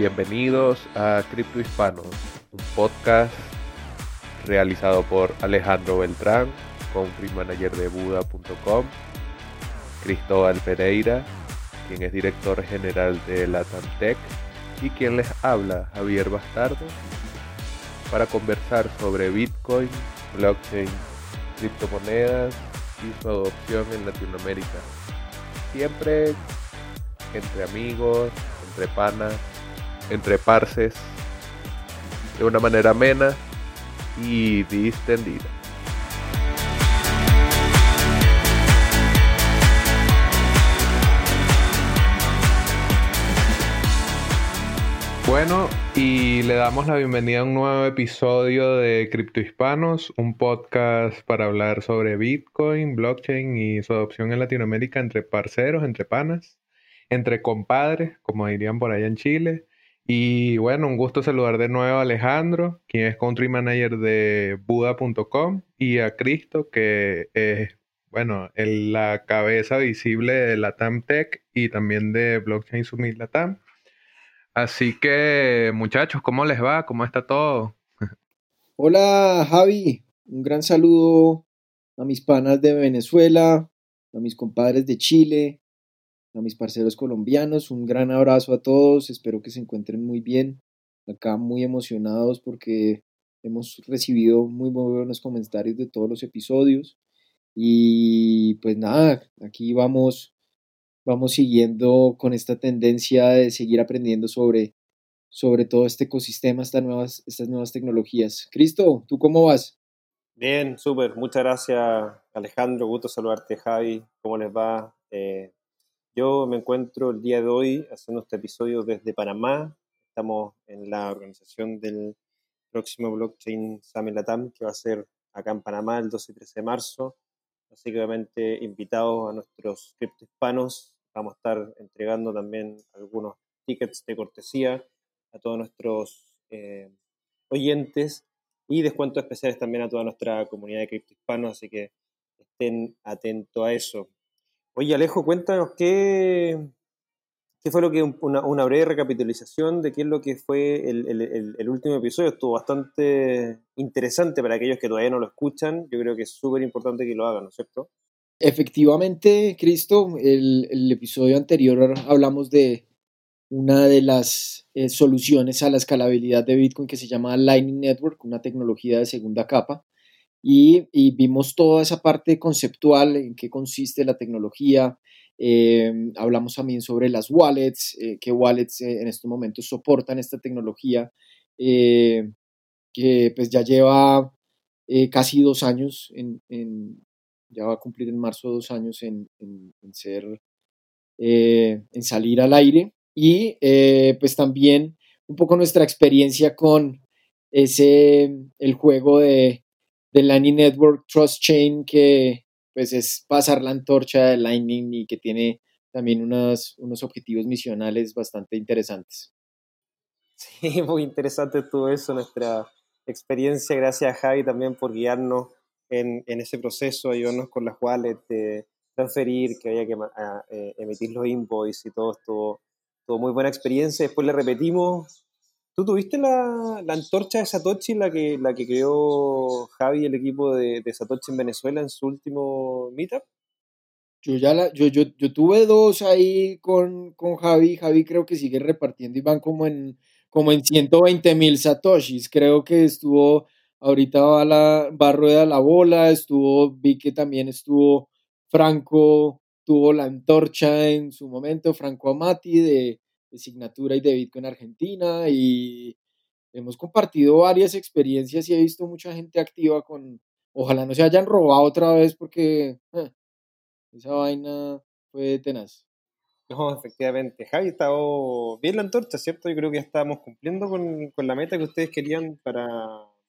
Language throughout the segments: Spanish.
bienvenidos a Cripto Hispanos, un podcast realizado por Alejandro Beltrán, country manager de Buda.com, Cristóbal Pereira, quien es director general de Tech y quien les habla, Javier Bastardo, para conversar sobre Bitcoin, blockchain, criptomonedas y su adopción en Latinoamérica. Siempre entre amigos, entre panas, entre parces, de una manera amena y distendida. Bueno, y le damos la bienvenida a un nuevo episodio de Cripto Hispanos, un podcast para hablar sobre Bitcoin, blockchain y su adopción en Latinoamérica entre parceros, entre panas, entre compadres, como dirían por allá en Chile. Y bueno, un gusto saludar de nuevo a Alejandro, quien es country manager de Buda.com, y a Cristo, que es, bueno, la cabeza visible de Latam Tech y también de Blockchain Summit Latam. Así que, muchachos, ¿cómo les va? ¿Cómo está todo? Hola, Javi. Un gran saludo a mis panas de Venezuela, a mis compadres de Chile, a mis parceros colombianos. Un gran abrazo a todos. Espero que se encuentren muy bien. Acá muy emocionados porque hemos recibido muy buenos comentarios de todos los episodios. Y pues nada, aquí vamos vamos siguiendo con esta tendencia de seguir aprendiendo sobre, sobre todo este ecosistema, estas nuevas, estas nuevas tecnologías. Cristo, ¿tú cómo vas? Bien, súper. Muchas gracias, Alejandro. Gusto saludarte, Javi. ¿Cómo les va? Eh, yo me encuentro el día de hoy haciendo este episodio desde Panamá. Estamos en la organización del próximo Blockchain Summit Latam, que va a ser acá en Panamá el 12 y 13 de marzo. Así que obviamente invitados a nuestros criptohispanos, vamos a estar entregando también algunos tickets de cortesía a todos nuestros eh, oyentes y descuentos especiales también a toda nuestra comunidad de criptohispanos, así que estén atentos a eso. Oye Alejo, cuéntanos qué, qué fue lo que, una, breve recapitalización de qué es lo que fue el, último episodio. Estuvo bastante interesante para aquellos que todavía no lo escuchan. Yo creo que es súper importante que lo hagan, ¿no es cierto? Efectivamente, Cristo, el, el episodio anterior hablamos de una de las eh, soluciones a la escalabilidad de Bitcoin que se llama Lightning Network, una tecnología de segunda capa. Y, vimos toda esa parte conceptual, en qué consiste la tecnología, Em, hablamos también sobre las wallets, eh, qué wallets eh, en estos momentos soportan esta tecnología, eh, que pues ya lleva casi dos años, en, ya va a cumplir en marzo dos años en, en ser, en salir al aire. Y pues también un poco nuestra experiencia con ese, el juego de, de Lightning Network Trust Chain que, pues es pasar la antorcha de Lightning y que tiene también unos, unos objetivos misionales bastante interesantes. Sí, muy interesante todo eso, nuestra experiencia. Gracias a Javi también por guiarnos en, en ese proceso, ayudarnos con las wallets, de transferir, que había que eh, emitir los invoices y todo esto. Todo muy buena experiencia. Después le repetimos ¿Tú tuviste la, la, antorcha de Satoshi, la que, la que creó Javi, el equipo de, de Satoshi en Venezuela en su último meetup? Yo ya la, yo, yo, yo tuve dos ahí con, con Javi. Javi creo que sigue repartiendo y van como en, como en 120 mil Satoshis. Creo que estuvo, ahorita va, la, va rueda la bola, estuvo, vi que también estuvo Franco, tuvo la antorcha en su momento, Franco Amati de, de Signatura y de Bitcoin Argentina y hemos compartido varias experiencias y he visto mucha gente activa con, ojalá no se hayan robado otra vez porque eh, esa vaina fue tenaz. No, efectivamente. Javi, estado bien la antorcha, ¿cierto? Yo creo que ya estábamos cumpliendo con, con la meta que ustedes querían para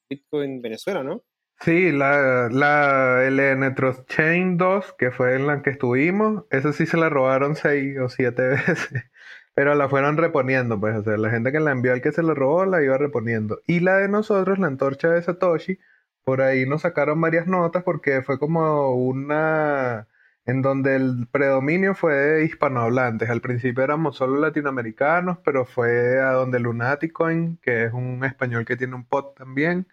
Bitcoin Venezuela, ¿no? Sí, la, la LN Trust Chain 2, que fue en la que estuvimos, esa sí se la robaron seis o siete veces. Pero la fueron reponiendo, pues, o sea, la gente que la envió al que se la robó la iba reponiendo. Y la de nosotros, la antorcha de Satoshi, por ahí nos sacaron varias notas porque fue como una en donde el predominio fue de hispanohablantes. Al principio éramos solo latinoamericanos, pero fue a donde Lunaticoin, que es un español que tiene un pod también,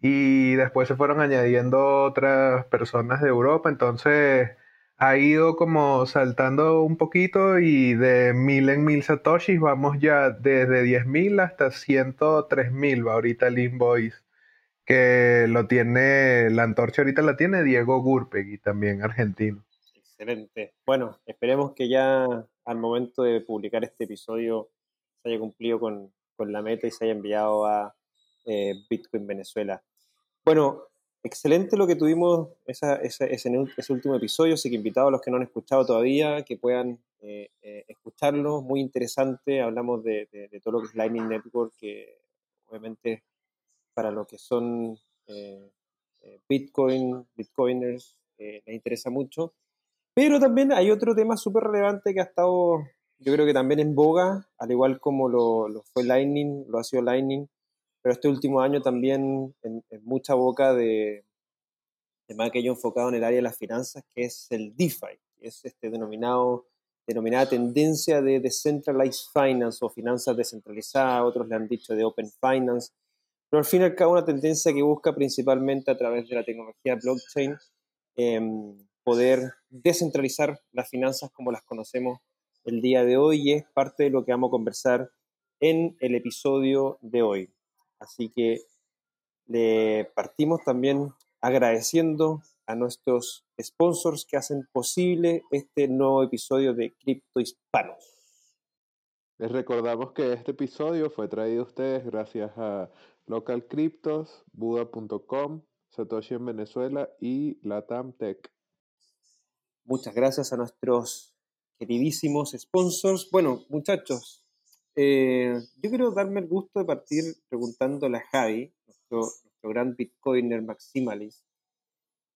y después se fueron añadiendo otras personas de Europa, entonces ha ido como saltando un poquito y de mil en mil satoshis vamos ya desde 10.000 hasta 103.000 va ahorita el invoice que lo tiene, la antorcha ahorita la tiene Diego Gurpegui, también argentino. Excelente. Bueno, esperemos que ya al momento de publicar este episodio se haya cumplido con, la meta y se haya enviado a eh, Bitcoin Venezuela. Bueno, excelente lo que tuvimos esa, ese, último episodio, así que invitado a los que no han escuchado todavía, que puedan eh, eh, escucharlo, muy interesante, hablamos de, de, todo lo que es Lightning Network, que obviamente para lo que son eh, eh, Bitcoin, Bitcoiners, les interesa mucho. Pero también hay otro tema súper relevante que ha estado, yo creo que también en boga, al igual como lo, fue Lightning, lo ha sido Lightning, pero este último año también en, mucha boca de, de más aquello enfocado en el área de las finanzas, que es el DeFi, que es este denominado, denominada tendencia de Decentralized Finance o finanzas descentralizadas, otros le han dicho de Open Finance, pero al fin y al cabo una tendencia que busca principalmente a través de la tecnología blockchain em, poder descentralizar las finanzas como las conocemos el día de hoy y es parte de lo que vamos a conversar en el episodio de hoy. Así que le partimos también agradeciendo a nuestros sponsors que hacen posible este nuevo episodio de Cripto Hispanos. Les recordamos que este episodio fue traído a ustedes gracias a Local Cryptos, Buda.com, Satoshi en Venezuela y Latam Tech. Muchas gracias a nuestros queridísimos sponsors. Bueno, muchachos, eh, yo quiero darme el gusto de partir preguntándole a Javi, nuestro, gran Bitcoiner maximalist,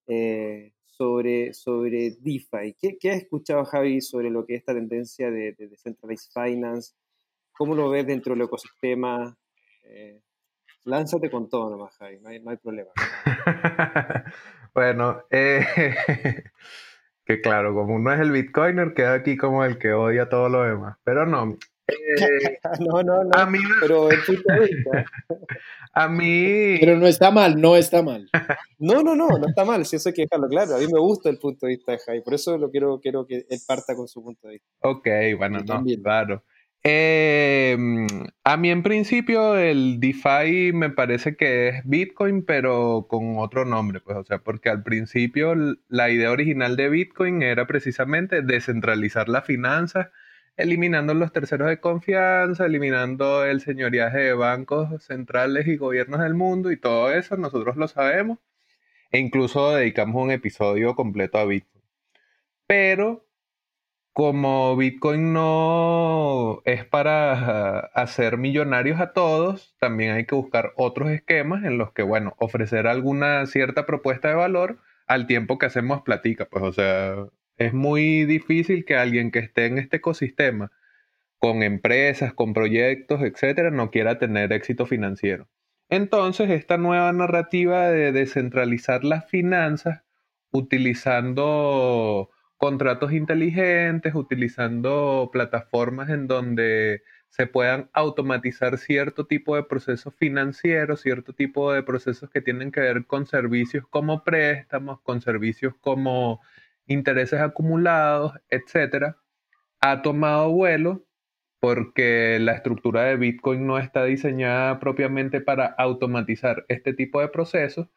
eh, sobre, sobre DeFi. ¿Qué, ¿Qué, has escuchado, Javi, sobre lo que es esta tendencia de, de Decentralized Finance? ¿Cómo lo ves dentro del ecosistema? Eh, Lánzate con todo nomás, Javi, no hay, no hay problema. bueno, eh, que claro, como uno es el Bitcoiner, queda aquí como el que odia todo lo demás. Pero no. Eh, no, no, no. A mí, pero el punto de vista. a mí. Pero no está mal, no está mal. no, no, no, no está mal. Si eso hay que dejarlo claro. A mí me gusta el punto de vista de Javi. Por eso lo quiero, quiero que él parta con su punto de vista. Ok, bueno, no, claro. Eh, a mí en principio el DeFi me parece que es Bitcoin, pero con otro nombre, pues, o sea, porque al principio la idea original de Bitcoin era precisamente descentralizar las finanzas, eliminando los terceros de confianza, eliminando el señoriaje de bancos centrales y gobiernos del mundo y todo eso, nosotros lo sabemos, e incluso dedicamos un episodio completo a Bitcoin. Pero como Bitcoin no es para hacer millonarios a todos, también hay que buscar otros esquemas en los que, bueno, ofrecer alguna cierta propuesta de valor al tiempo que hacemos platica. Pues, o sea, es muy difícil que alguien que esté en este ecosistema con empresas, con proyectos, etcétera, no quiera tener éxito financiero. Entonces, esta nueva narrativa de descentralizar las finanzas utilizando contratos inteligentes, utilizando plataformas en donde se puedan automatizar cierto tipo de procesos financieros, cierto tipo de procesos que tienen que ver con servicios como préstamos, con servicios como intereses acumulados, etcétera, ha tomado vuelo porque la estructura de Bitcoin no está diseñada propiamente para automatizar este tipo de procesos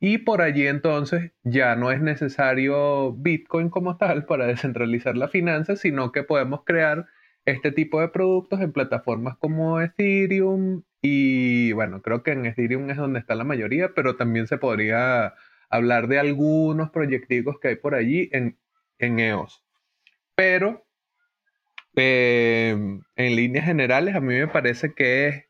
y por allí entonces ya no es necesario Bitcoin como tal para descentralizar la finanza, sino que podemos crear este tipo de productos en plataformas como Ethereum y bueno, creo que en Ethereum es donde está la mayoría, pero también se podría hablar de algunos proyectos que hay por allí en, en EOS. Pero eh, en líneas generales a mí me parece que es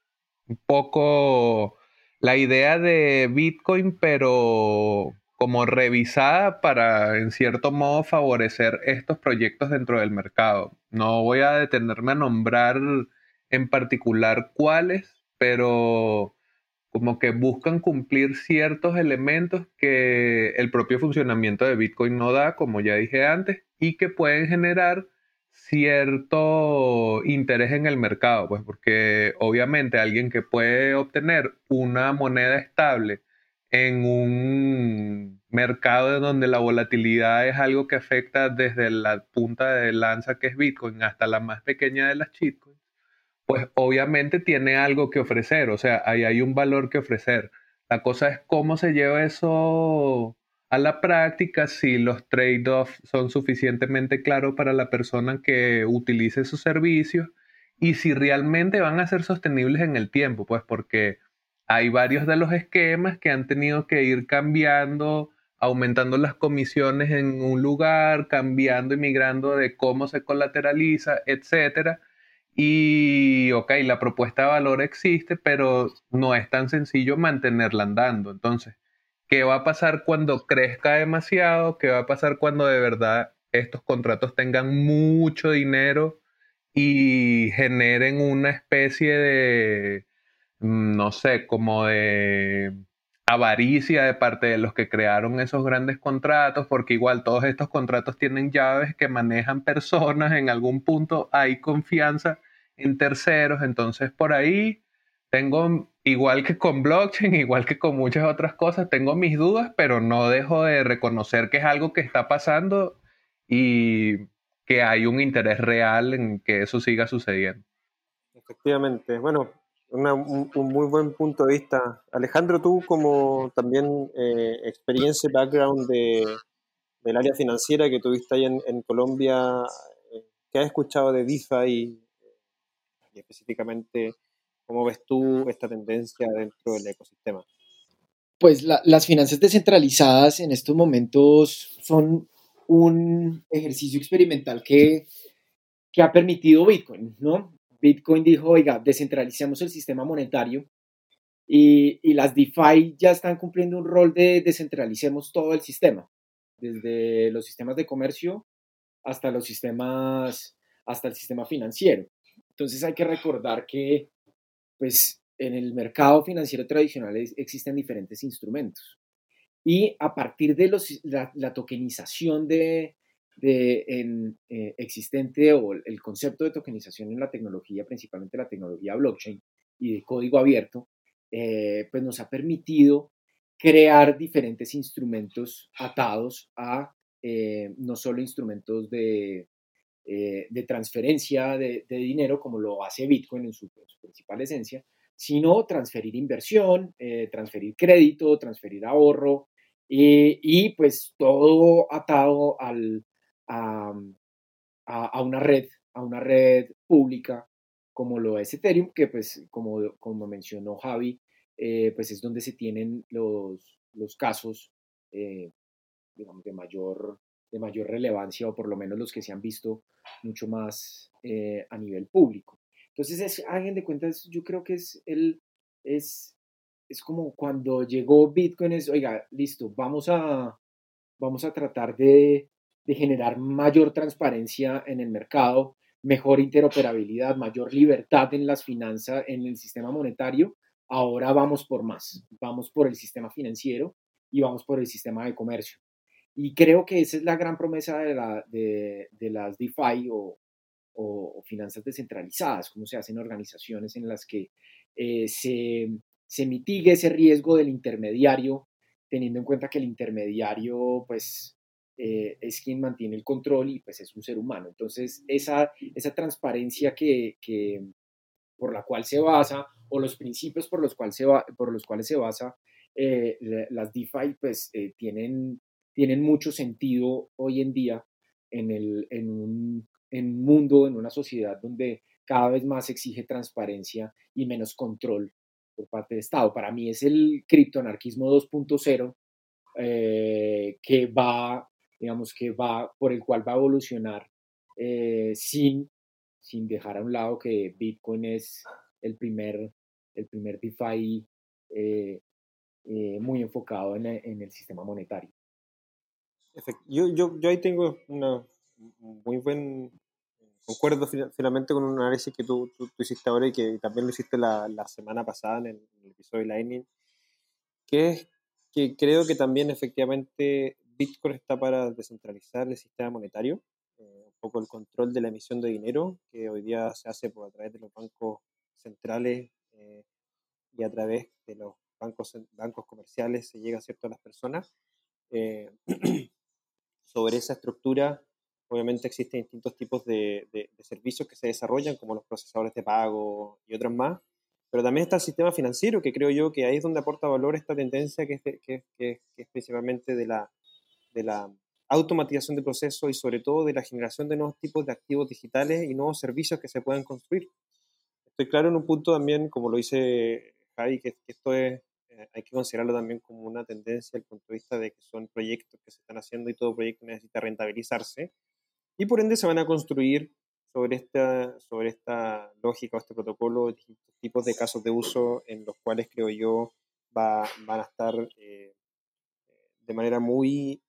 un poco la idea de Bitcoin, pero como revisada para, en cierto modo, favorecer estos proyectos dentro del mercado. No voy a detenerme a nombrar en particular cuáles, pero como que buscan cumplir ciertos elementos que el propio funcionamiento de Bitcoin no da, como ya dije antes, y que pueden generar cierto interés en el mercado, pues porque obviamente alguien que puede obtener una moneda estable en un mercado donde la volatilidad es algo que afecta desde la punta de lanza que es Bitcoin hasta la más pequeña de las shitcoins, pues obviamente tiene algo que ofrecer, o sea, ahí hay un valor que ofrecer. La cosa es cómo se lleva eso a la práctica, si los trade-offs son suficientemente claros para la persona que utilice sus servicios y si realmente van a ser sostenibles en el tiempo, pues porque hay varios de los esquemas que han tenido que ir cambiando, aumentando las comisiones en un lugar, cambiando y migrando de cómo se colateraliza, etcétera. Y, ok, la propuesta de valor existe, pero no es tan sencillo mantenerla andando. Entonces, ¿qué va a pasar cuando crezca demasiado? ¿Qué va a pasar cuando de verdad estos contratos tengan mucho dinero y generen una especie de Mm, no sé, como de avaricia de parte de los que crearon esos grandes contratos, porque igual todos estos contratos tienen llaves que manejan personas, en algún punto hay confianza en terceros, entonces por ahí tengo, igual que con blockchain, igual que con muchas otras cosas, tengo mis dudas, pero no dejo de reconocer que es algo que está pasando y que hay un interés real en que eso siga sucediendo. Efectivamente. Bueno, un, muy buen punto de vista. Alejandro, tú como también eh, experiencia background de, del área financiera que tuviste ahí en, Colombia, eh, ¿qué has escuchado de DeFi y, específicamente cómo ves tú esta tendencia dentro del ecosistema? Pues las finanzas descentralizadas en estos momentos son un ejercicio experimental que, que ha permitido Bitcoin, ¿no? Bitcoin dijo, oiga, descentralicemos el sistema monetario y, las DeFi ya están cumpliendo un rol de descentralicemos todo el sistema, desde los sistemas de comercio hasta los sistemas, hasta el sistema financiero. Entonces hay que recordar que, pues, en el mercado financiero tradicional existen diferentes instrumentos. Y a partir de la tokenización de, de, en, eh, existente o el concepto de tokenización en la tecnología, principalmente la tecnología blockchain y de código abierto, eh, pues nos ha permitido crear diferentes instrumentos atados a eh, no solo instrumentos de, de transferencia de, dinero como lo hace Bitcoin en su, principal esencia, sino transferir inversión, transferir crédito, transferir ahorro, y pues todo atado al, a, una red, a una red pública como lo es Ethereum, que pues como, como mencionó Javi, eh, pues es donde se tienen los, los casos, eh, digamos, de mayor, de mayor relevancia o por lo menos los que se han visto mucho más eh, a nivel público. Entonces, es, alguien de cuentas, yo creo que es el, es, es como cuando llegó Bitcoin, es, oiga, listo, vamos a, vamos a tratar de de generar mayor transparencia en el mercado, mejor interoperabilidad, mayor libertad en las finanzas, en el sistema monetario, ahora vamos por más, vamos por el sistema financiero y vamos por el sistema de comercio. Y creo que esa es la gran promesa de, la, de, las DeFi o, o, finanzas descentralizadas, como se hacen organizaciones en las que eh, se, se mitigue ese riesgo del intermediario, teniendo en cuenta que el intermediario, pues, eh, es quien mantiene el control y pues es un ser humano. Entonces, esa, esa transparencia que, que, por la cual se basa o los principios por los, cual se va, por los cuales se basa eh, las DeFi, pues eh, tienen, tienen mucho sentido hoy en día en, el, en, un, en un mundo, en una sociedad donde cada vez más exige transparencia y menos control por parte del Estado. Para mí es el criptoanarquismo 2.0 que va digamos, que va, por el cual va a evolucionar eh, sin, sin dejar a un lado que Bitcoin es el primer, el primer DeFi eh, eh, muy enfocado en, en, el sistema monetario. Yo, yo, yo ahí tengo una muy buen concuerdo finalmente con un análisis que tú, tú, hiciste ahora y que también lo hiciste la, la semana pasada en el, episodio de Lightning, que es que creo que también efectivamente Bitcoin está para descentralizar el sistema monetario, eh, un poco el control de la emisión de dinero, que hoy día se hace por a través de los bancos centrales eh, y a través de los bancos, bancos comerciales se llega ¿cierto? a las personas. Eh, sobre esa estructura, obviamente existen distintos tipos de, de, servicios que se desarrollan, como los procesadores de pago y otros más, pero también está el sistema financiero, que creo yo que ahí es donde aporta valor esta tendencia que es, que, que, es principalmente de la, de la automatización de procesos y sobre todo de la generación de nuevos tipos de activos digitales y nuevos servicios que se puedan construir. Estoy claro en un punto también, como lo dice Javi, que, esto es, eh, hay que considerarlo también como una tendencia desde el punto de vista de que son proyectos que se están haciendo y todo proyecto necesita rentabilizarse y por ende se van a construir sobre esta, sobre esta lógica o este protocolo distintos tipos de casos de uso en los cuales creo yo va, van a estar eh, de manera muy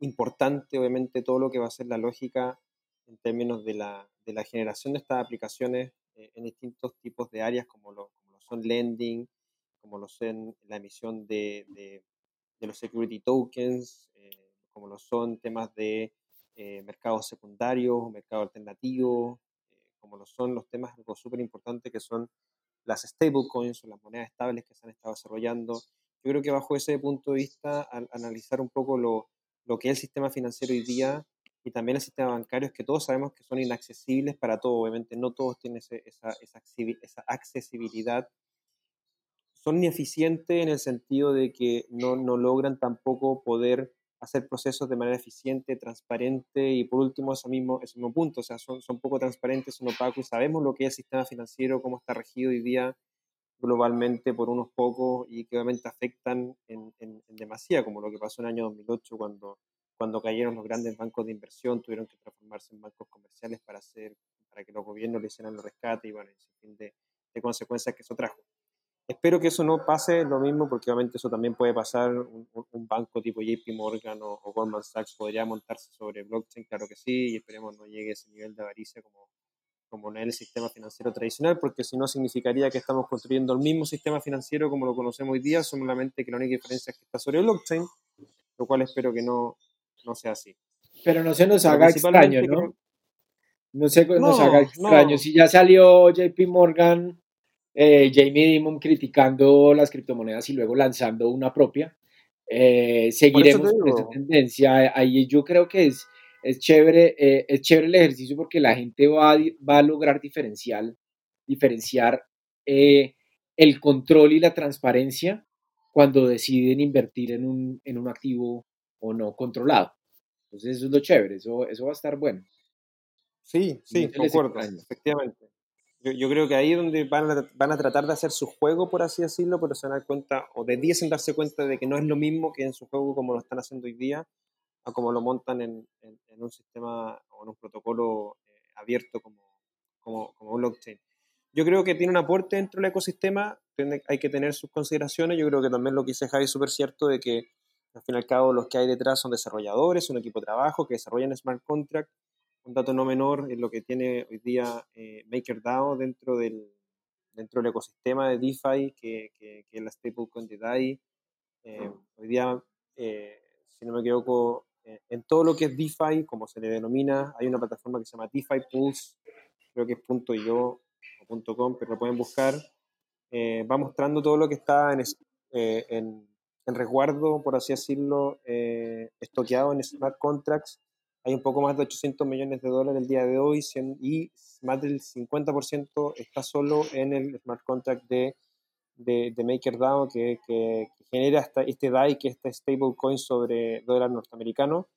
importante, obviamente, todo lo que va a ser la lógica en términos de la, de la generación de estas aplicaciones eh, en distintos tipos de áreas, como lo, como lo, son lending, como lo son la emisión de, de, los security tokens, eh, como lo son temas de eh, mercados secundarios, mercado alternativo, como lo son los temas algo súper importante que son las stablecoins o las monedas estables que se han estado desarrollando. Yo creo que bajo ese punto de vista, al analizar un poco lo, lo que es el sistema financiero hoy día y también el sistema bancario, es que todos sabemos que son inaccesibles para todos, obviamente no todos tienen esa, esa, accesibilidad. Son ineficientes en el sentido de que no, no logran tampoco poder hacer procesos de manera eficiente, transparente y por último ese mismo, ese mismo punto, o sea, son, son poco transparentes, son opacos y sabemos lo que es el sistema financiero, cómo está regido hoy día globalmente por unos pocos y que obviamente afectan en, en, demasía, como lo que pasó en el año 2008 cuando, cuando cayeron los grandes bancos de inversión, tuvieron que transformarse en bancos comerciales para, hacer, para que los gobiernos le hicieran los rescates y bueno, en fin de, consecuencias que eso trajo. Espero que eso no pase lo mismo, porque obviamente eso también puede pasar. Un, un banco tipo JP Morgan o, o, Goldman Sachs podría montarse sobre blockchain, claro que sí, y esperemos no llegue a ese nivel de avaricia como, como en el sistema financiero tradicional, porque si no significaría que estamos construyendo el mismo sistema financiero como lo conocemos hoy día, solamente que la única diferencia es que está sobre blockchain, lo cual espero que no, no sea así. Pero no se nos haga extraño, ¿no? No se nos haga extraño. Si ya salió JP Morgan, eh, Jamie Dimon criticando las criptomonedas y luego lanzando una propia, eh, seguiremos con esa tendencia. Ahí yo creo que es es chévere, eh, es chévere el ejercicio porque la gente va a, va a lograr diferenciar, diferenciar eh, el control y la transparencia cuando deciden invertir en un, en un activo o no controlado. Entonces eso es lo chévere, eso, eso va a estar bueno. Sí, sí, concuerdo, efectivamente. Yo, yo, creo que ahí es donde van a, van a tratar de hacer su juego, por así decirlo, pero se dan cuenta, o debiesen darse cuenta de que no es lo mismo que en su juego como lo están haciendo hoy día, a como lo montan en, en, un sistema o en un protocolo eh, abierto como, como, como, blockchain. Yo creo que tiene un aporte dentro del ecosistema, tiene, hay que tener sus consideraciones. Yo creo que también lo que dice Javi es súper cierto de que al fin y al cabo los que hay detrás son desarrolladores, un equipo de trabajo que desarrollan smart contract. Un dato no menor es lo que tiene hoy día eh, MakerDAO dentro del, dentro del ecosistema de DeFi, que, que, que es la stablecoin de DAI. Eh, hoy día, eh, si no me equivoco, en todo lo que es DeFi, como se le denomina, hay una plataforma que se llama DeFi Pulse, creo que es .io o .com, pero lo pueden buscar. Eh, va mostrando todo lo que está en, eh, en, en resguardo, por así decirlo, estoqueado en smart contracts. Hay un poco más de 800 millones de dólares el día de hoy y más del 50% está solo en el smart contract de, de, de MakerDAO que, que, genera esta, este DAI, que es este stablecoin sobre dólar norteamericano.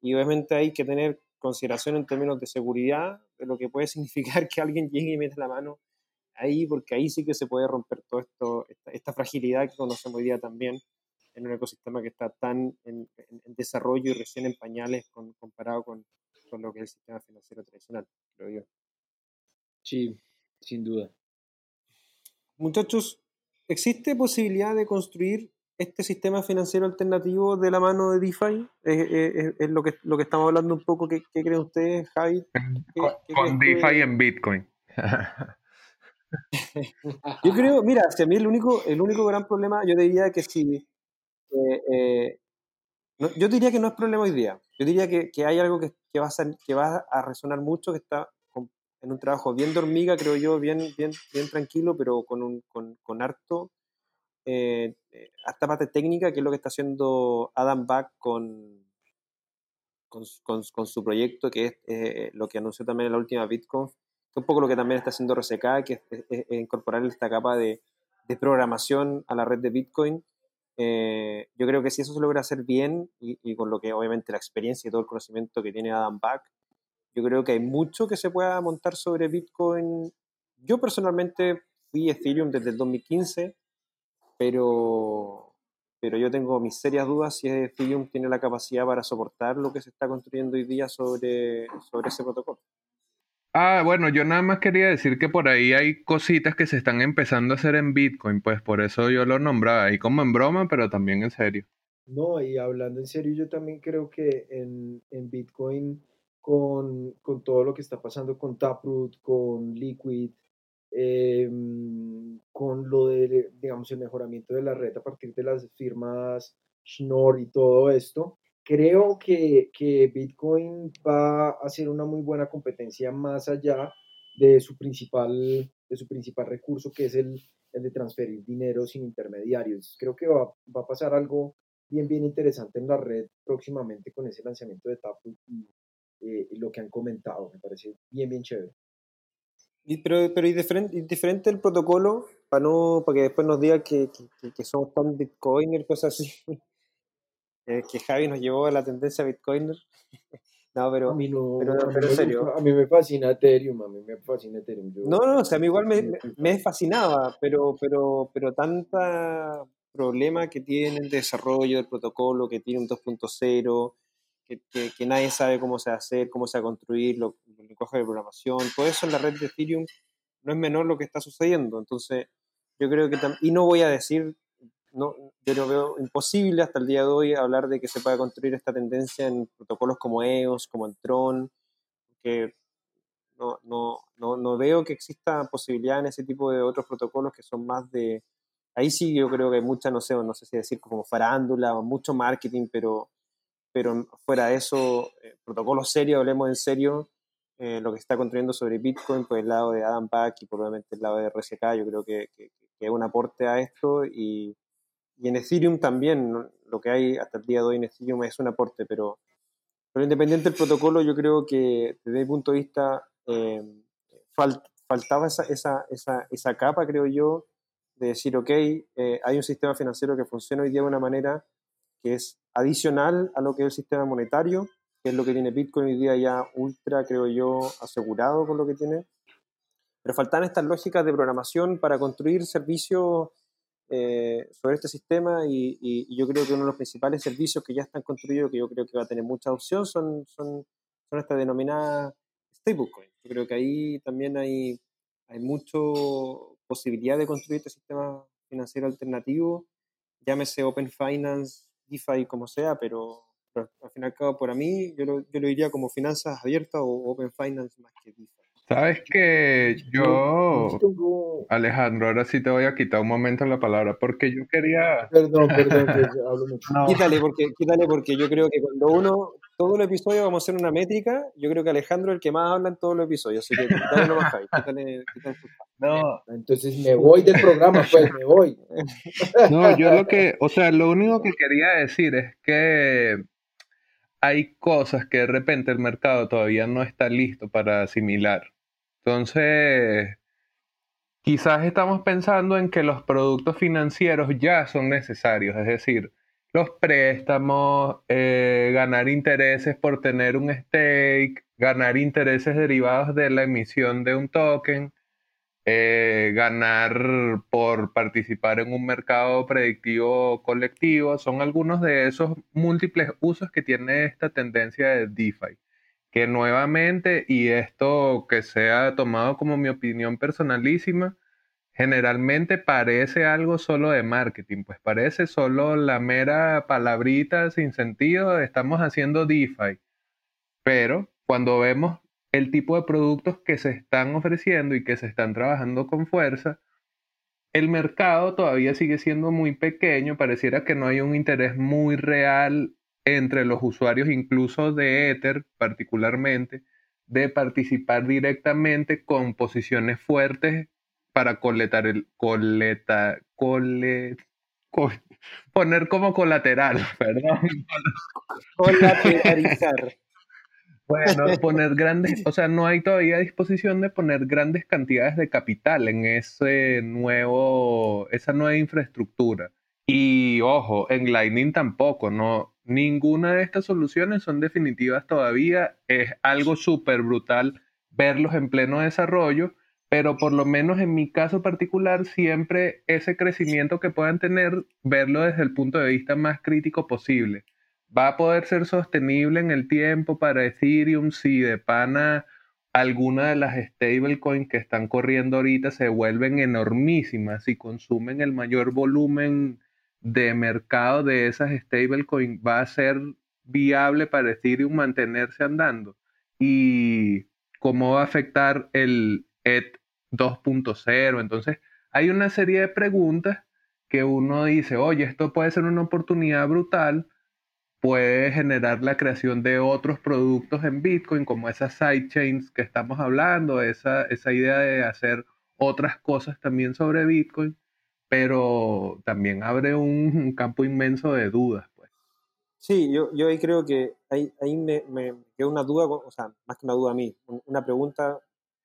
Y obviamente hay que tener consideración en términos de seguridad, de lo que puede significar que alguien llegue y meta la mano ahí, porque ahí sí que se puede romper todo esto, esta, fragilidad que conocemos hoy día también en un ecosistema que está tan en, desarrollo y recién en pañales comparado con, con, lo que es el sistema financiero tradicional, creo yo. Sí, sin duda. Muchachos, ¿existe posibilidad de construir este sistema financiero alternativo de la mano de DeFi? ¿Es, lo, que, lo que estamos hablando un poco? ¿Qué, creen ustedes, Javi? con, DeFi en Bitcoin. yo creo, mira, si a mí el único, el único gran problema, yo diría que si... Eh, eh, yo diría que no es problema hoy día. Yo diría que, que hay algo que, que, va a ser, que va a resonar mucho, que está en un trabajo bien de hormiga, creo yo, bien, bien, bien tranquilo, pero con, un, con, con harto, eh, harta parte técnica, que es lo que está haciendo Adam Back con, con, con, su proyecto, que es eh, lo que anunció también en la última BitConf, que un poco lo que también está haciendo RSK, que es, incorporar esta capa de, de, programación a la red de Bitcoin. Eh, yo creo que si eso se logra hacer bien y, y, con lo que obviamente la experiencia y todo el conocimiento que tiene Adam Back, yo creo que hay mucho que se pueda montar sobre Bitcoin. Yo personalmente fui Ethereum desde el 2015, pero, pero yo tengo mis serias dudas si Ethereum tiene la capacidad para soportar lo que se está construyendo hoy día sobre, sobre ese protocolo. Ah, bueno, yo nada más quería decir que por ahí hay cositas que se están empezando a hacer en Bitcoin, pues por eso yo lo nombraba ahí como en broma, pero también en serio. No, y hablando en serio, yo también creo que en, en Bitcoin con, con, todo lo que está pasando con Taproot, con Liquid, em, con lo de, digamos, el mejoramiento de la red a partir de las firmas Schnorr y todo esto, creo que, que Bitcoin va a ser una muy buena competencia más allá de su principal, de su principal recurso, que es el, el de transferir dinero sin intermediarios. Creo que va, va, a pasar algo bien, bien interesante en la red próximamente con ese lanzamiento de Taproot eh, lo que han comentado. Me parece bien, bien chévere. Y, pero, pero y diferente, diferente el protocolo, para no para que después nos diga que, que, que somos tan bitcoiner, cosas así. Eh, que Javi nos llevó a la tendencia bitcoiner. no, pero, a mí no, pero, a pero serio. a mí me fascina Ethereum, a mí me fascina Ethereum. no, no, o sea, a mí igual me, me, fascinaba, pero, pero, pero tanta problema que tiene el desarrollo del protocolo, que tiene un 2.0, que, nadie sabe cómo se va a hacer, cómo se va a construir, los lenguajes de programación, todo eso en la red de Ethereum no es menor lo que está sucediendo. Entonces, yo creo que, y no voy a decir, no, yo lo veo imposible hasta el día de hoy hablar de que se pueda construir esta tendencia en protocolos como EOS, como en Tron, que no, no, no, no veo que exista posibilidad en ese tipo de otros protocolos que son más de... Ahí sí yo creo que hay mucha, no sé, no sé si decir como farándula o mucho marketing, pero pero fuera de eso, eh, protocolo serio, hablemos en serio, eh, lo que está construyendo sobre Bitcoin por el lado de Adam Back y probablemente el lado de RSK, yo creo que, que, es un aporte a esto y, y, en Ethereum también, lo que hay hasta el día de hoy en Ethereum es un aporte, pero, pero independiente del protocolo, yo creo que desde mi punto de vista eh, faltaba esa, esa, esa, esa, capa, creo yo, de decir, ok, hay un sistema financiero que funciona hoy día de una manera que es adicional a lo que es el sistema monetario, que es lo que tiene Bitcoin hoy día ya ultra, creo yo, asegurado con lo que tiene. Pero faltan estas lógicas de programación para construir servicios eh, sobre este sistema y, yo creo que uno de los principales servicios que ya están construidos, que yo creo que va a tener mucha opción, son, son, son estas denominadas stablecoins. Yo creo que ahí también hay, hay mucha posibilidad de construir este sistema financiero alternativo, llámese Open Finance, DeFi, como sea, pero, al fin y al cabo, para mí, yo lo, yo lo diría como finanzas abiertas o Open Finance más que DeFi. Sabes que yo, Alejandro, ahora sí te voy a quitar un momento la palabra porque yo quería. Perdón, perdón, que hablo mucho. Quítale, porque, quítale, porque yo creo que cuando uno, todo el episodio vamos a hacer una métrica, yo creo que Alejandro es el que más habla en todos los episodios, así que quítale lo más quítale, quítale No. Entonces me voy del programa, pues me voy. No, yo lo que, o sea, lo único que quería decir es que hay cosas que de repente el mercado todavía no está listo para asimilar. Entonces, quizás estamos pensando en que los productos financieros ya son necesarios, es decir, los préstamos, eh, ganar intereses por tener un stake, ganar intereses derivados de la emisión de un token, eh, ganar por participar en un mercado predictivo colectivo, son algunos de esos múltiples usos que tiene esta tendencia de DeFi que nuevamente, y esto que sea tomado como mi opinión personalísima, generalmente parece algo solo de marketing, pues parece solo la mera palabrita sin sentido, estamos haciendo DeFi. Pero cuando vemos el tipo de productos que se están ofreciendo y que se están trabajando con fuerza, el mercado todavía sigue siendo muy pequeño, pareciera que no hay un interés muy real entre los usuarios, incluso de Ether particularmente, de participar directamente con posiciones fuertes para coletar el coleta, cole, poner como colateral, perdón. Colateralizar. Bueno, poner grandes, o sea, no hay todavía disposición de poner grandes cantidades de capital en ese nuevo, esa nueva infraestructura. Y ojo, en Lightning tampoco, no, ninguna de estas soluciones son definitivas todavía. Es algo súper brutal verlos en pleno desarrollo, pero por lo menos en mi caso particular, siempre ese crecimiento que puedan tener, verlo desde el punto de vista más crítico posible. Va a poder ser sostenible en el tiempo para Ethereum si de pana alguna de las stablecoins que están corriendo ahorita se vuelven enormísimas y consumen el mayor volumen de mercado de esas stablecoins, va a ser viable para Ethereum mantenerse andando. Y cómo va a afectar el ETH 2.0. Entonces, hay una serie de preguntas que uno dice, oye, esto puede ser una oportunidad brutal, puede generar la creación de otros productos en Bitcoin, como esas sidechains que estamos hablando, esa, esa idea de hacer otras cosas también sobre Bitcoin, pero también abre un, campo inmenso de dudas. Pues. Sí, yo, yo ahí creo que ahí, ahí me, me quedó una duda, o sea, más que una duda a mí, una pregunta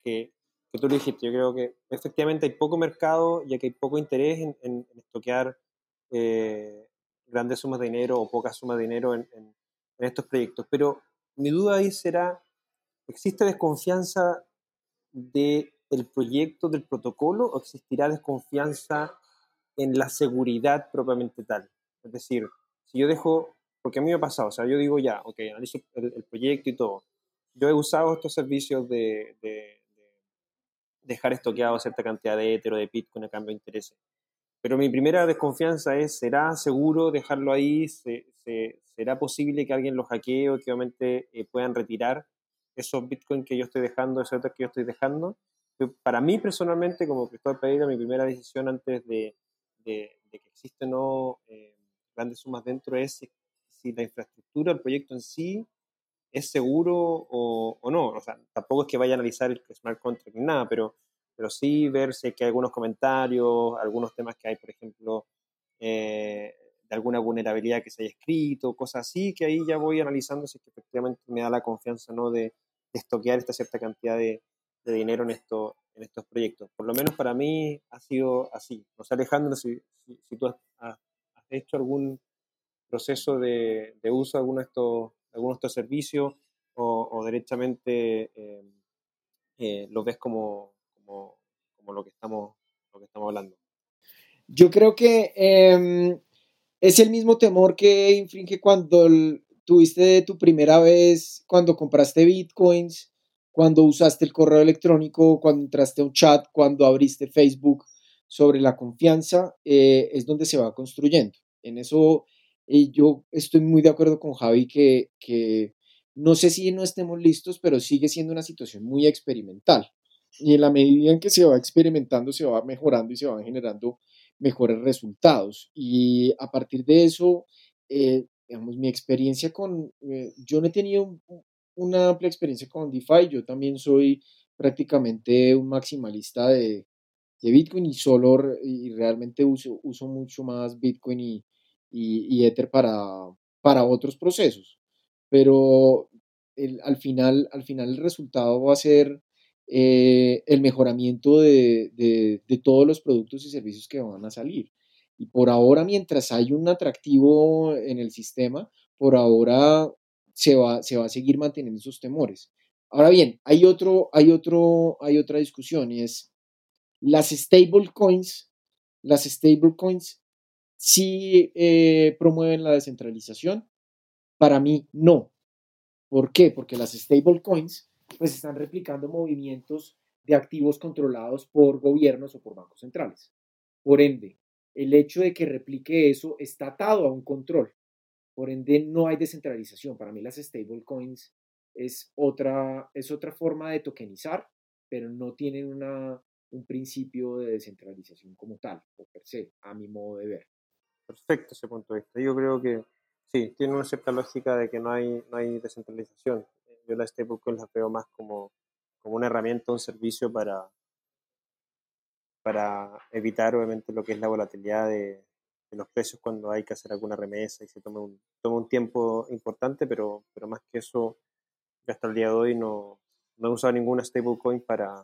que, que tú le dijiste. Yo creo que efectivamente hay poco mercado, ya que hay poco interés en, en, estoquear eh, grandes sumas de dinero o pocas sumas de dinero en, estos proyectos. Pero mi duda ahí será, ¿existe desconfianza del proyecto, del protocolo, o existirá desconfianza en la seguridad propiamente tal? Es decir, si yo dejo, porque a mí me ha pasado, o sea, yo digo ya, ok, analizo el, proyecto y todo. Yo he usado estos servicios de, dejar estoqueado cierta cantidad de Ether o de Bitcoin a cambio de intereses. Pero mi primera desconfianza es, ¿será seguro dejarlo ahí? será posible que alguien lo hackee o que obviamente eh, puedan retirar esos bitcoins que yo estoy dejando, esos otros que yo estoy dejando? Para mí personalmente, como Cristóbal Pereira, mi primera decisión antes de, que existen no eh, grandes sumas dentro es si, la infraestructura, el proyecto en sí es seguro o, o, no. O sea, tampoco es que vaya a analizar el smart contract ni nada, pero pero sí ver si hay algunos comentarios, algunos temas que hay, por ejemplo, eh, de alguna vulnerabilidad que se haya escrito, cosas así, que ahí ya voy analizando si efectivamente me da la confianza ¿no? de, estoquear esta cierta cantidad de, dinero en, esto, en estos proyectos. Por lo menos para mí ha sido así. No sé, Alejandro, si, si, tú has, hecho algún proceso de, uso de alguno de estos, algunos de estos servicios o, o derechamente eh, eh, lo ves como, como, lo, que estamos, lo que estamos hablando. Yo creo que em, es el mismo temor que infringe cuando tuviste tu primera vez, cuando compraste bitcoins, cuando usaste el correo electrónico, cuando entraste a un chat, cuando abriste Facebook sobre la confianza, eh, es donde se va construyendo. En eso eh, yo estoy muy de acuerdo con Javi que, que no sé si no estemos listos, pero sigue siendo una situación muy experimental. Y en la medida en que se va experimentando, se va mejorando y se van generando mejores resultados. Y a partir de eso, eh, digamos, mi experiencia con, eh, yo no he tenido una amplia experiencia con DeFi, yo también soy prácticamente un maximalista de, de Bitcoin y solo, y realmente uso, uso mucho más Bitcoin y, y, Ether para, para otros procesos. Pero el, al, final, al final el resultado va a ser eh, el mejoramiento de, de, todos los productos y servicios que van a salir. Y por ahora, mientras hay un atractivo en el sistema, por ahora se va, se va a seguir manteniendo esos temores. Ahora bien, hay, otro, hay, otro, hay otra discusión y es las stablecoins, las stablecoins sí eh, promueven la descentralización. Para mí, no. ¿Por qué? Porque las stablecoins pues están replicando movimientos de activos controlados por gobiernos o por bancos centrales. Por ende, el hecho de que replique eso está atado a un control. Por ende, no hay descentralización. Para mí las stablecoins es otra, es otra forma de tokenizar, pero no tienen una, un principio de descentralización como tal, o per se, a mi modo de ver. Perfecto ese punto de vista. Yo creo que sí, tiene una cierta lógica de que no hay, no hay descentralización. Yo las stablecoins las veo más como, como una herramienta, un servicio para, para evitar obviamente lo que es la volatilidad de, los precios cuando hay que hacer alguna remesa y se toma un, toma un tiempo importante, pero, pero más que eso, hasta el día de hoy no, no he usado ninguna stablecoin para,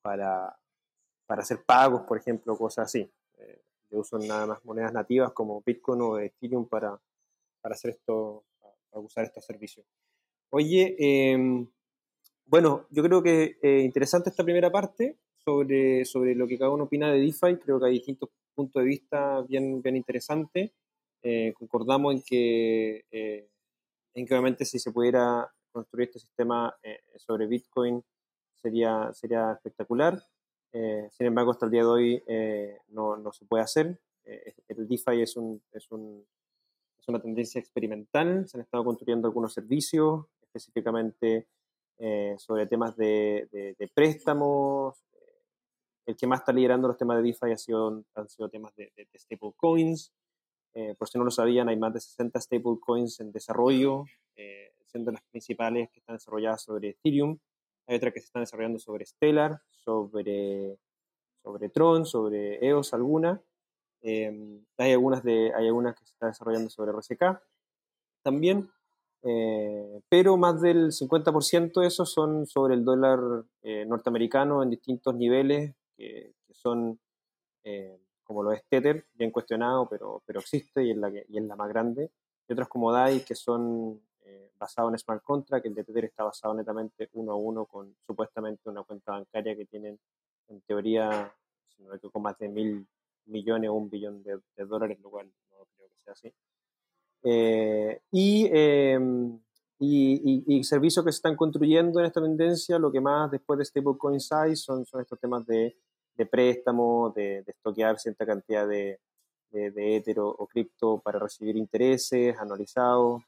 para, para hacer pagos, por ejemplo, cosas así. Eh, yo uso nada más monedas nativas como Bitcoin o Ethereum para, para hacer esto, para usar estos servicios. Oye, em, bueno, yo creo que eh, interesante esta primera parte sobre, sobre lo que cada uno opina de DeFi. Creo que hay distintos puntos de vista bien, bien interesantes. Eh, concordamos en que, eh, en que obviamente si se pudiera construir este sistema sobre Bitcoin sería, sería espectacular. Sin embargo, hasta el día de hoy no, no, se puede hacer. el DeFi es, un, es, un, es una tendencia experimental. Se han estado construyendo algunos servicios, específicamente eh, sobre temas de, préstamos. El que más está liderando los temas de DeFi ha sido, han sido temas de, de, stablecoins. Eh, por si no lo sabían, hay más de 60 stablecoins en desarrollo, eh, siendo las principales que están desarrolladas sobre Ethereum. Hay otras que se están desarrollando sobre Stellar, sobre, sobre Tron, sobre EOS alguna. hay, algunas de, hay algunas que se están desarrollando sobre RSK también. Eh, pero más del 50% de esos son sobre el dólar eh, norteamericano en distintos niveles, que, son eh, como lo es Tether, bien cuestionado, pero, pero existe y es, la y es la más grande. Y otros como DAI, que son basados en smart contract, el de Tether está basado netamente uno a uno con supuestamente una cuenta bancaria que tienen en teoría, si no me equivoco, más de mil millones o un billón de, de dólares, lo cual no creo que sea así. Eh, em, y, y, servicios que se están construyendo en esta tendencia, lo que más después de stablecoins hay son, son estos temas de, de préstamo, de, de estoquear cierta cantidad de, de, Ether o, cripto para recibir intereses anualizados.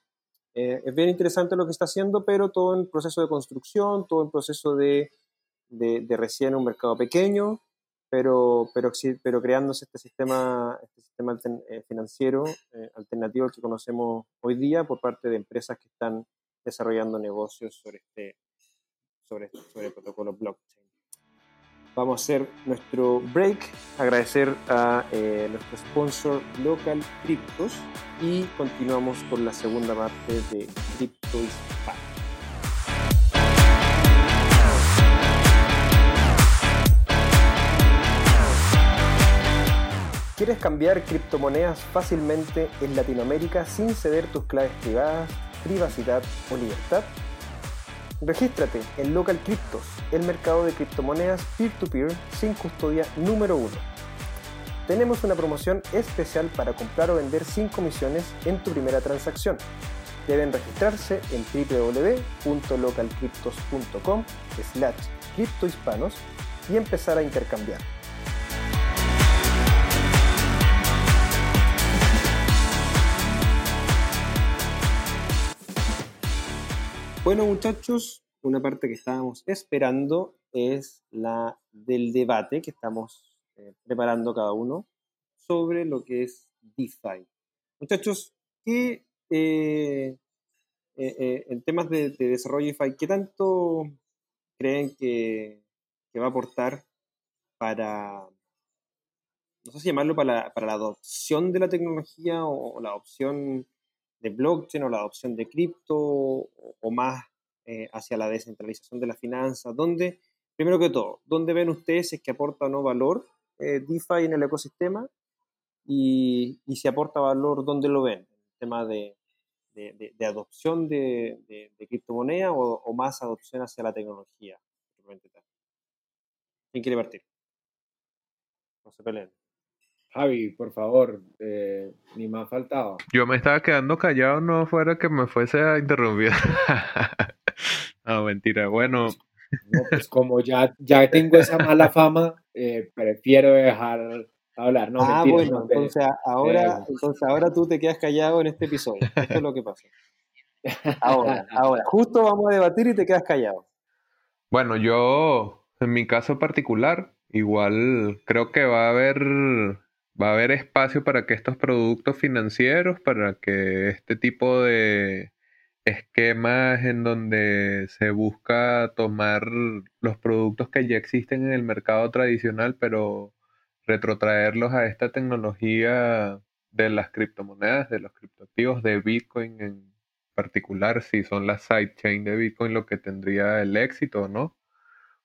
Eh, es bien interesante lo que está haciendo, pero todo en proceso de construcción, todo en proceso de, de, recién un mercado pequeño pero, pero, pero creándose este sistema, este sistema eh, financiero eh, alternativo que conocemos hoy día por parte de empresas que están desarrollando negocios sobre este, sobre, sobre el protocolo blockchain. Vamos a hacer nuestro break, agradecer a eh, nuestro sponsor Local Cryptos y continuamos con la segunda parte de Crypto ¿Quieres cambiar criptomonedas fácilmente en Latinoamérica sin ceder tus claves privadas, privacidad o libertad? Regístrate en Local Cryptos, el mercado de criptomonedas peer-to-peer sin custodia número uno. Tenemos una promoción especial para comprar o vender sin comisiones en tu primera transacción. Deben registrarse en www.localcryptos.com slash criptohispanos y empezar a intercambiar. Bueno, muchachos, una parte que estábamos esperando es la del debate que estamos eh, preparando cada uno sobre lo que es DeFi. Muchachos, ¿qué, eh, eh, en temas de, desarrollo DeFi, ¿qué tanto creen que, va a aportar para, no sé si llamarlo para la, adopción de la tecnología o, o la adopción de blockchain o la adopción de cripto o, más eh, hacia la descentralización de las finanzas? ¿Dónde, primero que todo, dónde ven ustedes si que aporta o no valor eh, DeFi en el ecosistema? Y, si aporta valor, ¿dónde lo ven? ¿El tema de, de, adopción de, de criptomoneda o, más adopción hacia la tecnología? ¿Quién quiere partir? No se peleen. Javi, por favor, eh, ni más faltaba. Yo me estaba quedando callado, no fuera que me fuese a interrumpir. no, mentira. Bueno, No, pues como ya, ya tengo esa mala fama, eh, prefiero dejar hablar. No, ah, bueno, entonces ahora, entonces ahora tú te quedas callado en este episodio. Esto es lo que pasa. Ahora, ahora. Justo vamos a debatir y te quedas callado. Bueno, yo, en mi caso particular, igual creo que va a haber, va a haber espacio para que estos productos financieros, para que este tipo de esquemas en donde se busca tomar los productos que ya existen en el mercado tradicional, pero retrotraerlos a esta tecnología de las criptomonedas, de los criptoactivos, de Bitcoin en particular, si son las sidechain de Bitcoin lo que tendría el éxito, ¿no?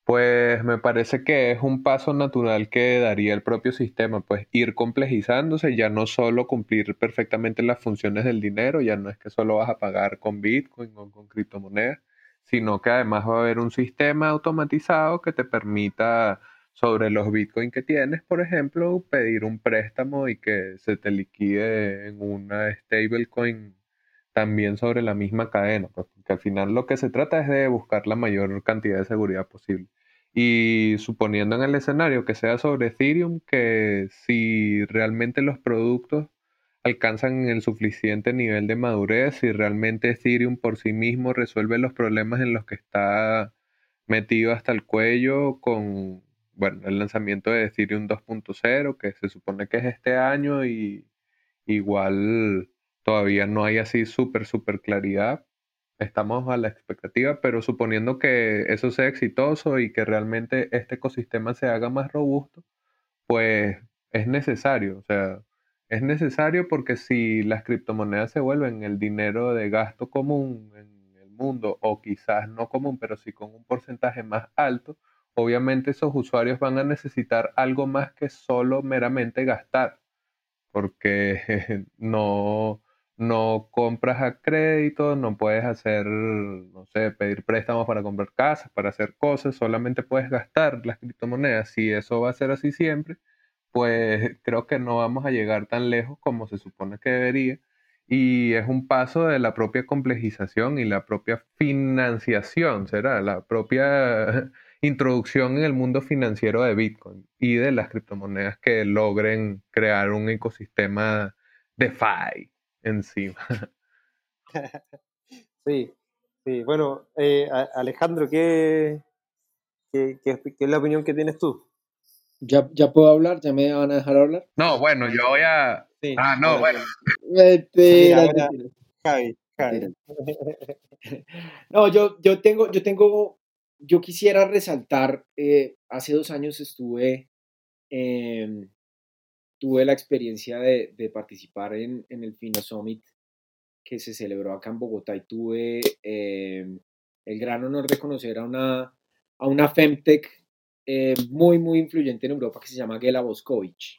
Pues me parece que es un paso natural que daría el propio sistema, pues ir complejizándose, ya no solo cumplir perfectamente las funciones del dinero, ya no es que solo vas a pagar con Bitcoin o con criptomonedas, sino que además va a haber un sistema automatizado que te permita sobre los Bitcoin que tienes, por ejemplo, pedir un préstamo y que se te liquide en una stablecoin también sobre la misma cadena, pues, porque al final lo que se trata es de buscar la mayor cantidad de seguridad posible. Y suponiendo en el escenario que sea sobre Ethereum, que si realmente los productos alcanzan el suficiente nivel de madurez, si realmente Ethereum por sí mismo resuelve los problemas en los que está metido hasta el cuello con bueno, el lanzamiento de Ethereum 2.0, que se supone que es este año y igual todavía no hay así súper, súper claridad estamos a la expectativa, pero suponiendo que eso sea exitoso y que realmente este ecosistema se haga más robusto, pues es necesario, o sea, es necesario porque si las criptomonedas se vuelven el dinero de gasto común en el mundo, o quizás no común, pero sí con un porcentaje más alto, obviamente esos usuarios van a necesitar algo más que solo meramente gastar, porque no, no compras a crédito, no puedes hacer, no sé, pedir préstamos para comprar casas, para hacer cosas, solamente puedes gastar las criptomonedas. Si eso va a ser así siempre, pues creo que no vamos a llegar tan lejos como se supone que debería. Y es un paso de la propia complejización y la propia financiación, será la propia introducción en el mundo financiero de Bitcoin y de las criptomonedas que logren crear un ecosistema DeFi encima. Sí, sí. Bueno, eh, Alejandro, ¿qué, qué, es la opinión que tienes tú? ¿Ya, ¿Ya puedo hablar? ¿Ya me van a dejar hablar? No, bueno, yo voy a... ah, no, bueno. Javi, Javi. No, yo, yo tengo, yo tengo, yo quisiera resaltar, eh, hace dos años estuve en tuve la experiencia de, participar en, el Fino Summit que se celebró acá en Bogotá y tuve eh, el gran honor de conocer a una, a una Femtech eh, muy, muy influyente en Europa que se llama Gela Boscovich.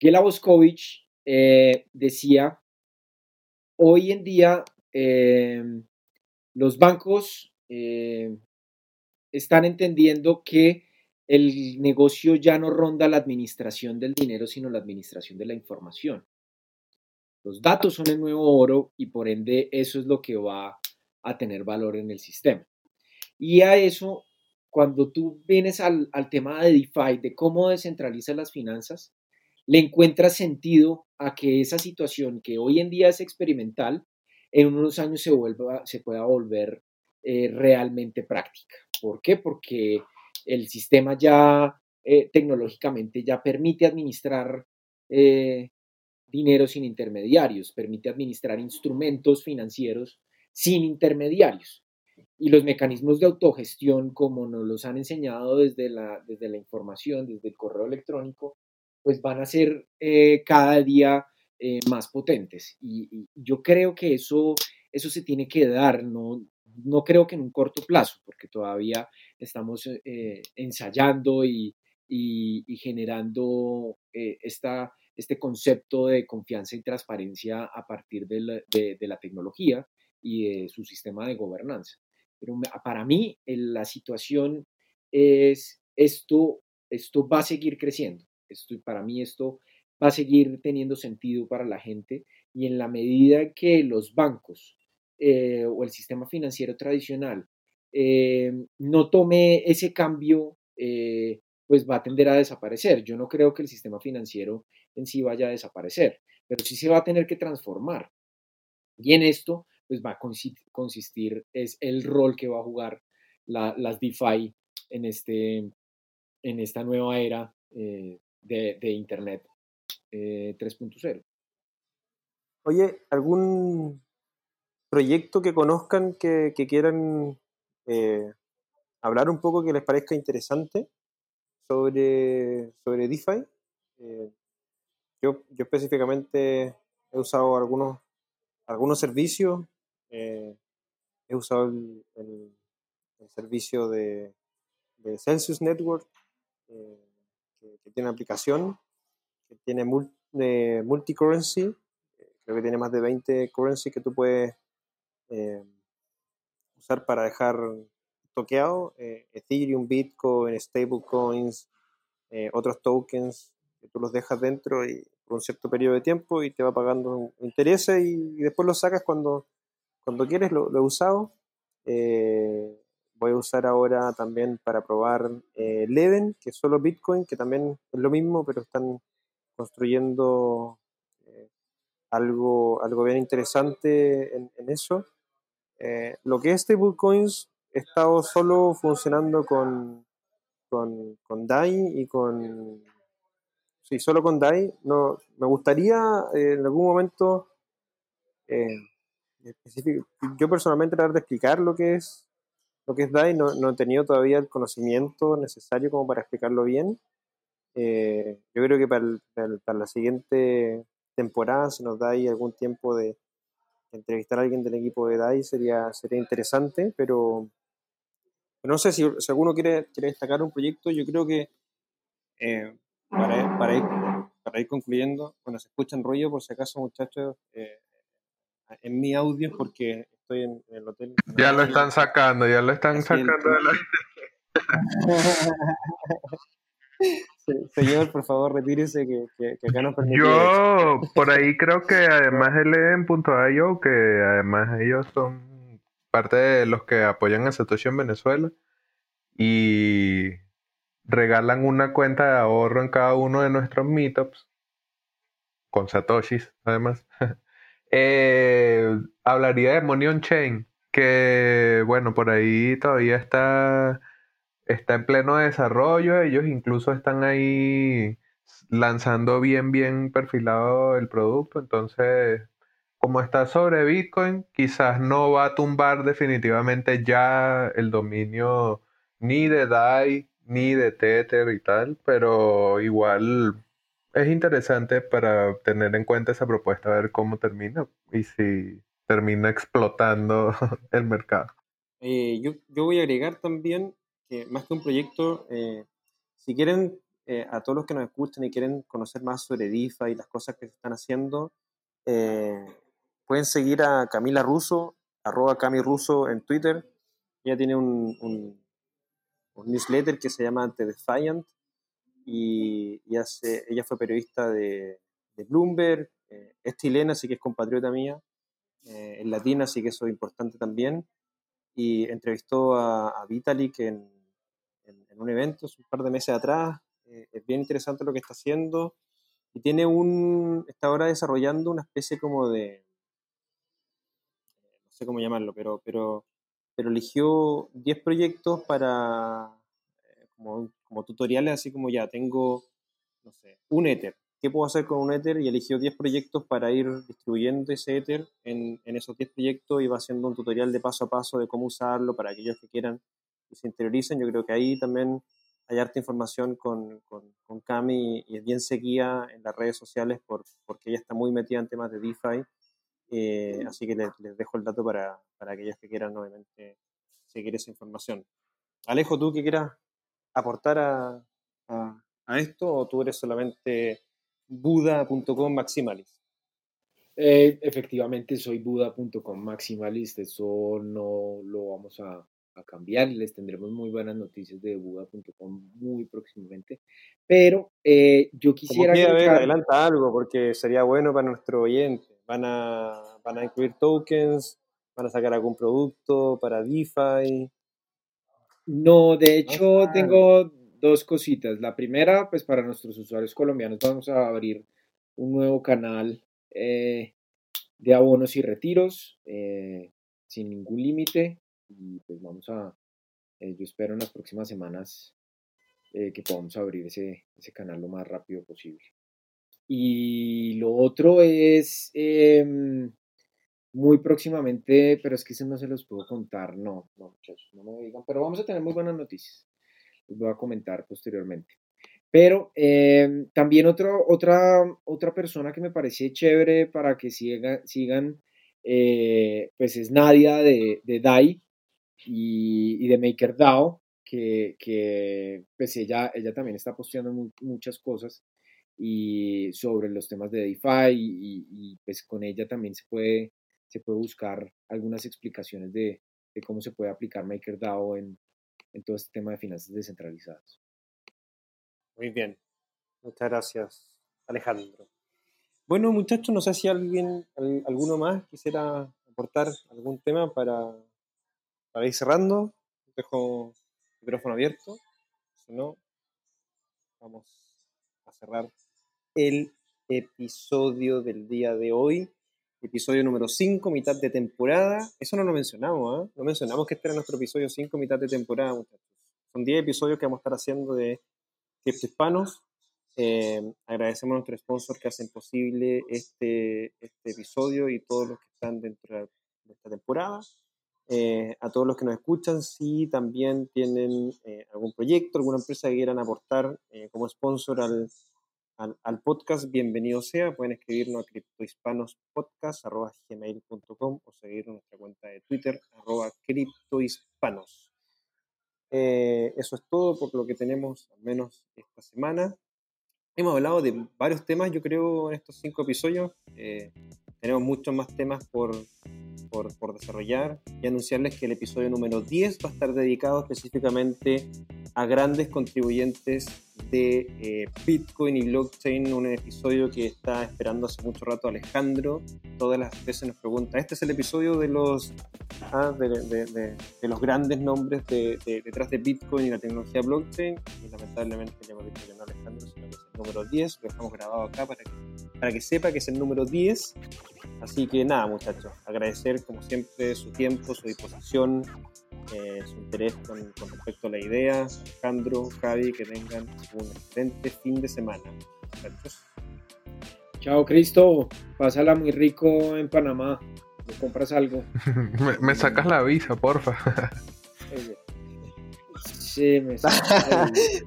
Gela Boscovich eh, decía, hoy en día los bancos están entendiendo que el negocio ya no ronda la administración del dinero, sino la administración de la información. Los datos son el nuevo oro y por ende eso es lo que va a tener valor en el sistema. Y a eso, cuando tú vienes al, tema de DeFi, de cómo descentraliza las finanzas, le encuentras sentido a que esa situación que hoy en día es experimental, en unos años se, vuelva, se pueda volver eh, realmente práctica. ¿Por qué? Porque el sistema ya eh, tecnológicamente ya permite administrar eh, dinero sin intermediarios, permite administrar instrumentos financieros sin intermediarios. Y los mecanismos de autogestión, como nos los han enseñado desde la, desde la información, desde el correo electrónico, pues van a ser eh, cada día más potentes. Y, yo creo que eso, eso se tiene que dar, no, no creo que en un corto plazo, porque todavía estamos eh, eh, ensayando y, generando eh, esta, este concepto de confianza y transparencia a partir de la, tecnología y de su sistema de gobernanza. Pero para mí la situación es, esto, esto va a seguir creciendo. Esto, para mí esto va a seguir teniendo sentido para la gente y en la medida que los bancos o el sistema financiero tradicional no tome ese cambio, pues va a tender a desaparecer. Yo no creo que el sistema financiero en sí vaya a desaparecer, pero sí se va a tener que transformar. Y en esto, pues va a consistir, es el rol que va a jugar las DeFi en, este, en esta nueva era de, de, Internet 3.0. Oye, ¿algún proyecto que conozcan que, quieran eh, hablar un poco que les parezca interesante sobre, sobre DeFi? Eh, yo, yo específicamente he usado algunos, algunos servicios. Eh, he usado el, el, servicio de, de, Celsius Network, que, que, tiene aplicación, que tiene multi-currency Creo que tiene más de 20 currency que tú puedes eh, usar para dejar toqueado. Eh, Ethereum, Bitcoin, stablecoins, eh, otros tokens que tú los dejas dentro por un cierto periodo de tiempo y te va pagando intereses y, después los sacas cuando, cuando quieres. Lo, he usado. voy a usar ahora también para probar Leven, que es solo Bitcoin, que también es lo mismo, pero están construyendo algo, algo bien interesante en, eso. Eh, lo que es stablecoins, he estado solo funcionando con, con, con DAI y con... Sí, solo con DAI. No, me gustaría eh, en algún momento... Eh, yo personalmente tratar de explicar lo que es lo que es DAI, no, no, he tenido todavía el conocimiento necesario como para explicarlo bien. yo creo que para, para la siguiente temporada, si nos da ahí algún tiempo de entrevistar a alguien del equipo de DAI sería, sería interesante, pero, no sé si, alguno quiere, quiere, destacar un proyecto, yo creo que eh, para, para, ir, para ir concluyendo, cuando se escuchan rollo, por si acaso muchachos, eh, en mi audio, porque estoy en, el hotel. Ya lo están sacando, ya lo están sacando de la... señor, por favor, retírese que, que, acá no permite. Yo, por ahí creo que además él en .io, que además ellos son parte de los que apoyan a Satoshi en Venezuela y regalan una cuenta de ahorro en cada uno de nuestros meetups con Satoshis, además. Eh, hablaría de Money on Chain, que bueno, por ahí todavía está está en pleno desarrollo, ellos incluso están ahí lanzando bien, bien perfilado el producto, entonces como está sobre Bitcoin, quizás no va a tumbar definitivamente ya el dominio ni de DAI ni de Tether y tal, pero igual es interesante para tener en cuenta esa propuesta, a ver cómo termina y si termina explotando el mercado. Eh, yo, yo voy a agregar también que más que un proyecto, eh, si quieren, eh, a todos los que nos escuchan y quieren conocer más sobre DIFA y las cosas que se están haciendo, eh, pueden seguir a Camila Russo, arroba Cami Russo en Twitter. Ella tiene un, un, newsletter que se llama The Defiant y, y hace, ella fue periodista de, de Bloomberg, es chilena, así que es compatriota mía, es latina, así que eso es importante también y entrevistó a, a Vitalik en, en, un evento un par de meses atrás. Eh, es bien interesante lo que está haciendo y tiene un, está ahora desarrollando una especie como de, no sé cómo llamarlo, pero, pero, eligió 10 proyectos para, eh, como, como tutoriales, así como ya tengo, no sé, un Ether. ¿Qué puedo hacer con un Ether? Y eligió 10 proyectos para ir distribuyendo ese Ether en, en esos 10 proyectos y va haciendo un tutorial de paso a paso de cómo usarlo para aquellos que quieran se interioricen. Yo creo que ahí también hay harta información con, con, con Cami y es bien seguida en las redes sociales por, porque ella está muy metida en temas de DeFi. Eh, así que les, dejo el dato para, para aquellos que quieran, obviamente, seguir esa información. Alejo, ¿tú qué quieras aportar a, a, a esto o tú eres solamente buda.com maximalist? Eh, efectivamente, soy buda.com maximalist. Eso no lo vamos a, a cambiar les tendremos muy buenas noticias de buda.com muy próximamente. Pero eh, yo quisiera... Como ver, adelanta algo porque sería bueno para nuestro oyente. Van a, van a incluir tokens, van a sacar algún producto para DeFi. No, de hecho tengo dos cositas. La primera, pues para nuestros usuarios colombianos vamos a abrir un nuevo canal eh, de abonos y retiros eh, sin ningún límite y pues vamos a, eh, yo espero en las próximas semanas que podamos abrir ese, ese canal lo más rápido posible. Y lo otro es em, muy próximamente, pero es que eso no se los puedo contar, no, no muchachos, no me digan, pero vamos a tener muy buenas noticias, les voy a comentar posteriormente. Pero em, también otro, otra, otra persona que me parece chévere para que sigan, eh, pues es Nadia de, de DAI y, y de MakerDAO, que, que pues ella, ella también está posteando muchas cosas y sobre los temas de DeFi y, y, pues con ella también se puede se puede buscar algunas explicaciones de, cómo se puede aplicar MakerDAO en, en todo este tema de finanzas descentralizadas. Muy bien. Muchas gracias, Alejandro. Bueno, muchachos, no sé si alguien, alguno más quisiera aportar algún tema para, para ir cerrando. Dejo el micrófono abierto. Si no, vamos a cerrar el episodio del día de hoy episodio número 5, mitad de temporada. Eso no lo mencionamos, ¿eh? No mencionamos que este era nuestro episodio 5, mitad de temporada, muchachos. Son 10 episodios que vamos a estar haciendo de Hispanos. Eh, agradecemos a nuestros sponsors que hacen posible este, este episodio y todos los que están dentro de esta temporada. Eh, a todos los que nos escuchan, si también tienen eh, algún proyecto, alguna empresa que quieran aportar como sponsor al, al, podcast, bienvenido sea. Pueden escribirnos a criptohispanospodcast.gmail.com o seguir nuestra cuenta de Twitter, arroba criptohispanos. Eh, eso es todo por lo que tenemos, al menos esta semana. Hemos hablado de varios temas, yo creo, en estos cinco episodios. Eh, tenemos muchos más temas por, por, por, desarrollar y anunciarles que el episodio número 10 va a estar dedicado específicamente a grandes contribuyentes de eh, Bitcoin y blockchain, un episodio que está esperando hace mucho rato Alejandro. Todas las veces nos pregunta, este es el episodio de los, ah, de, de, de, los grandes nombres detrás de Bitcoin y la tecnología blockchain. Y lamentablemente le hemos dicho que no Alejandro, sino que número 10, lo dejamos grabado acá para que, para que sepa que es el número 10. Así que nada, muchachos, agradecer como siempre su tiempo, su disposición, eh, su interés con, respecto a la idea. Alejandro, Javi, que tengan un excelente fin de semana. Chao, Cristo. Pásala muy rico en Panamá. ¿Me compras algo? me, sacas la visa, porfa. sí, me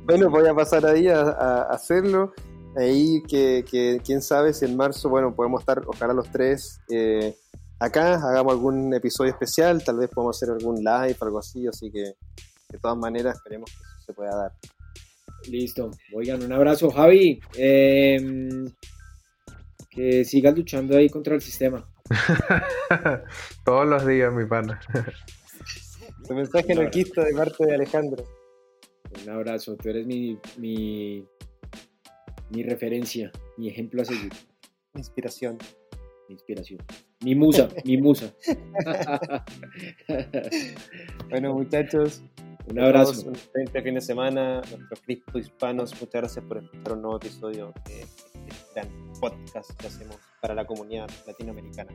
bueno, voy a pasar ahí a, hacerlo. Ahí que, que, quién sabe si en marzo, bueno, podemos estar, ojalá los tres. Eh, acá, hagamos algún episodio especial, tal vez podamos hacer algún live, algo así, así que de todas maneras esperemos que eso se pueda dar. Listo, oigan, un abrazo Javi, em, que sigas luchando ahí contra el sistema. Todos los días, mi pana. Tu mensaje anarquista de parte de Alejandro. Un abrazo, tú eres mi, mi, mi referencia, mi ejemplo a seguir. Inspiración inspiración. Mi musa, mi musa. bueno, muchachos. Un abrazo. Un excelente fin de semana. Nuestros cripto hispanos, muchas gracias por escuchar un nuevo episodio de este gran podcast que hacemos para la comunidad latinoamericana.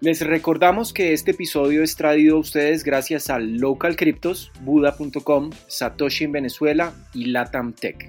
Les recordamos que este episodio es traído a ustedes gracias a Local Cryptos, Buda.com, Satoshi en Venezuela y Latam Tech.